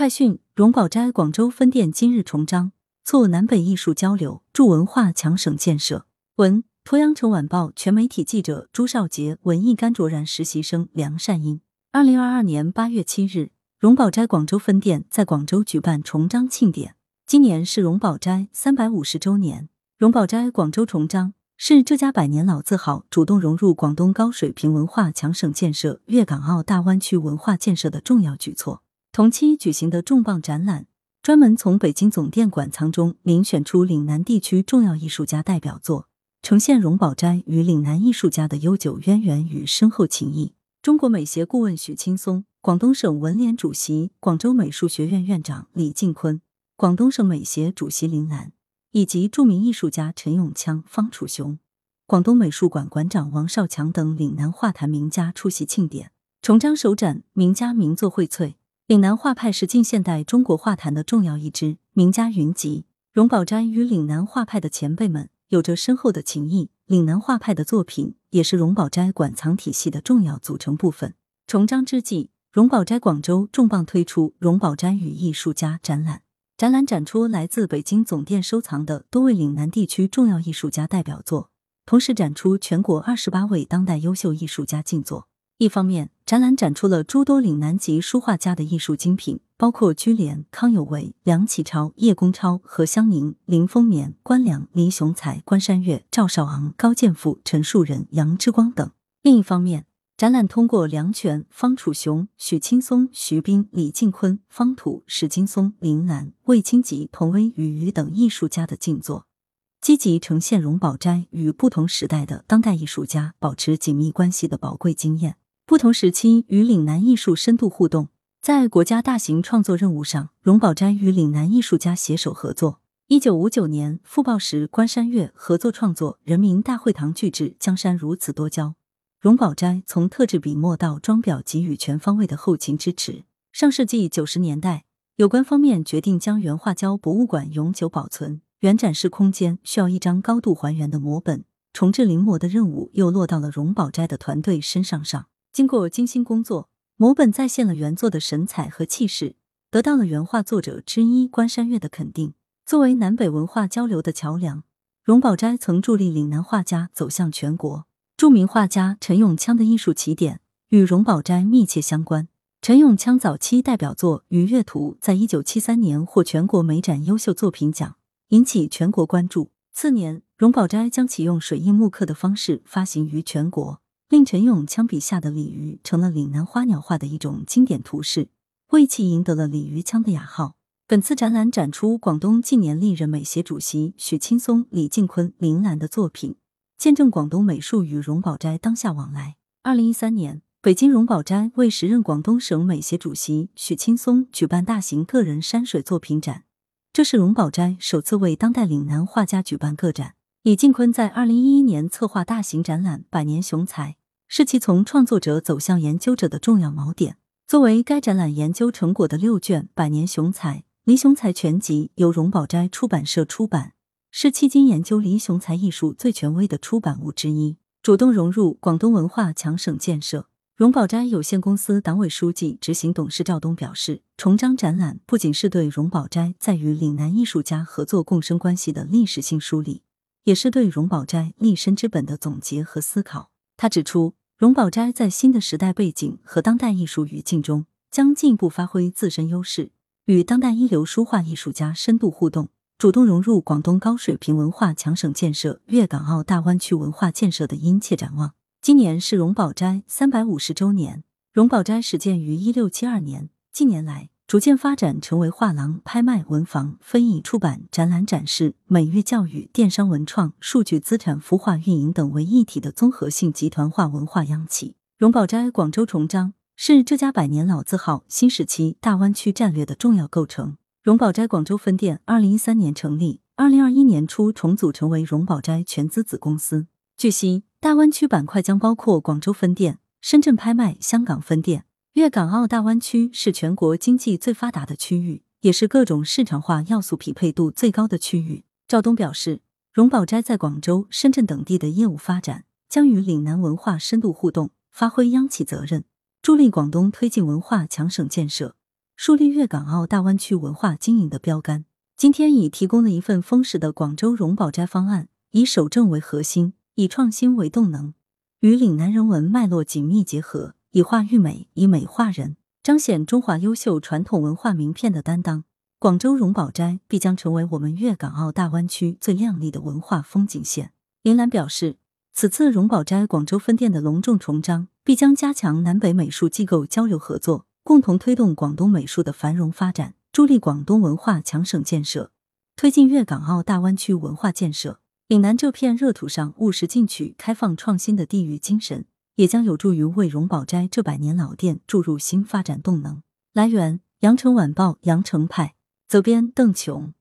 快讯：荣宝斋广州分店今日重张，促南北艺术交流，助文化强省建设。文：鄱阳城晚报全媒体记者朱少杰，文艺甘卓然实习生梁善英。二零二二年八月七日，荣宝斋广州分店在广州举办重张庆典。今年是荣宝斋三百五十周年。荣宝斋广州重张是这家百年老字号主动融入广东高水平文化强省建设、粤港澳大湾区文化建设的重要举措。同期举行的重磅展览，专门从北京总店馆藏中遴选出岭南地区重要艺术家代表作，呈现荣宝斋与岭南艺术家的悠久渊源与深厚情谊。中国美协顾问许青松、广东省文联主席、广州美术学院院长李进坤、广东省美协主席林兰，以及著名艺术家陈永锵、方楚雄、广东美术馆馆长王少强等岭南画坛名家出席庆典。重张首展，名家名作荟萃。岭南画派是近现代中国画坛的重要一支，名家云集。荣宝斋与岭南画派的前辈们有着深厚的情谊，岭南画派的作品也是荣宝斋馆藏体系的重要组成部分。重张之际，荣宝斋广州重磅推出“荣宝斋与艺术家”展览，展览展出来自北京总店收藏的多位岭南地区重要艺术家代表作，同时展出全国二十八位当代优秀艺术家静作。一方面，展览展出了诸多岭南籍书画家的艺术精品，包括居廉、康有为、梁启超、叶公超、何香凝、林风眠、关良、黎雄才、关山月、赵少昂、高剑父、陈树人、杨之光等；另一方面，展览通过梁权、方楚雄、许青松、徐斌、李进坤、方土、史金松、林兰、魏清吉、童威、雨雨等艺术家的静坐，积极呈现荣宝斋与不同时代的当代艺术家保持紧密关系的宝贵经验。不同时期与岭南艺术深度互动，在国家大型创作任务上，荣宝斋与岭南艺术家携手合作。一九五九年，傅抱石、关山月合作创作《人民大会堂巨制》，江山如此多娇。荣宝斋从特制笔墨到装裱给予全方位的后勤支持。上世纪九十年代，有关方面决定将原画胶博物馆永久保存，原展示空间需要一张高度还原的摹本，重制临摹的任务又落到了荣宝斋的团队身上上。经过精心工作，摹本再现了原作的神采和气势，得到了原画作者之一关山月的肯定。作为南北文化交流的桥梁，荣宝斋曾助力岭南画家走向全国。著名画家陈永锵的艺术起点与荣宝斋密切相关。陈永锵早期代表作《鱼跃图》在一九七三年获全国美展优秀作品奖，引起全国关注。次年，荣宝斋将启用水印木刻的方式发行于全国。令陈永锵笔下的鲤鱼成了岭南花鸟画的一种经典图式，为其赢得了“鲤鱼枪”的雅号。本次展览展出广东近年历任美协主席许青松、李进坤、林兰的作品，见证广东美术与荣宝斋当下往来。二零一三年，北京荣宝斋为时任广东省美协主席许青松举办大型个人山水作品展，这是荣宝斋首次为当代岭南画家举办个展。李进坤在二零一一年策划大型展览《百年雄才》。是其从创作者走向研究者的重要锚点。作为该展览研究成果的六卷《百年雄才》《黎雄才全集》由荣宝斋出版社出版，是迄今研究黎雄才艺术最权威的出版物之一。主动融入广东文化强省建设，荣宝斋有限公司党委书记、执行董事赵东表示：“重张展览不仅是对荣宝斋在与岭南艺术家合作共生关系的历史性梳理，也是对荣宝斋立身之本的总结和思考。”他指出。荣宝斋在新的时代背景和当代艺术语境中，将进一步发挥自身优势，与当代一流书画艺术家深度互动，主动融入广东高水平文化强省建设、粤港澳大湾区文化建设的殷切展望。今年是荣宝斋三百五十周年。荣宝斋始建于一六七二年，近年来。逐渐发展成为画廊、拍卖、文房、非遗出版、展览展示、美育教育、电商文创、数据资产孵化运营等为一体的综合性集团化文化央企。荣宝斋广州重张是这家百年老字号新时期大湾区战略的重要构成。荣宝斋广州分店二零一三年成立，二零二一年初重组成为荣宝斋全资子公司。据悉，大湾区板块将包括广州分店、深圳拍卖、香港分店。粤港澳大湾区是全国经济最发达的区域，也是各种市场化要素匹配度最高的区域。赵东表示，荣宝斋在广州、深圳等地的业务发展，将与岭南文化深度互动，发挥央企责任，助力广东推进文化强省建设，树立粤港澳大湾区文化经营的标杆。今天已提供了一份丰实的广州荣宝斋方案，以守正为核心，以创新为动能，与岭南人文脉络紧密结合，以画育美，以美化人，彰显中华优秀传统文化名片的担当。广州荣宝斋必将成为我们粤港澳大湾区最亮丽的文化风景线。林兰表示，此次荣宝斋广州分店的隆重重张，必将加强南北美术机构交流合作，共同推动广东美术的繁荣发展，助力广东文化强省建设，推进粤港澳大湾区文化建设。岭南这片热土上务实进取、开放创新的地域精神，也将有助于为荣宝斋这百年老店注入新发展动能。来源：羊城晚报羊城派。责编：邓琼。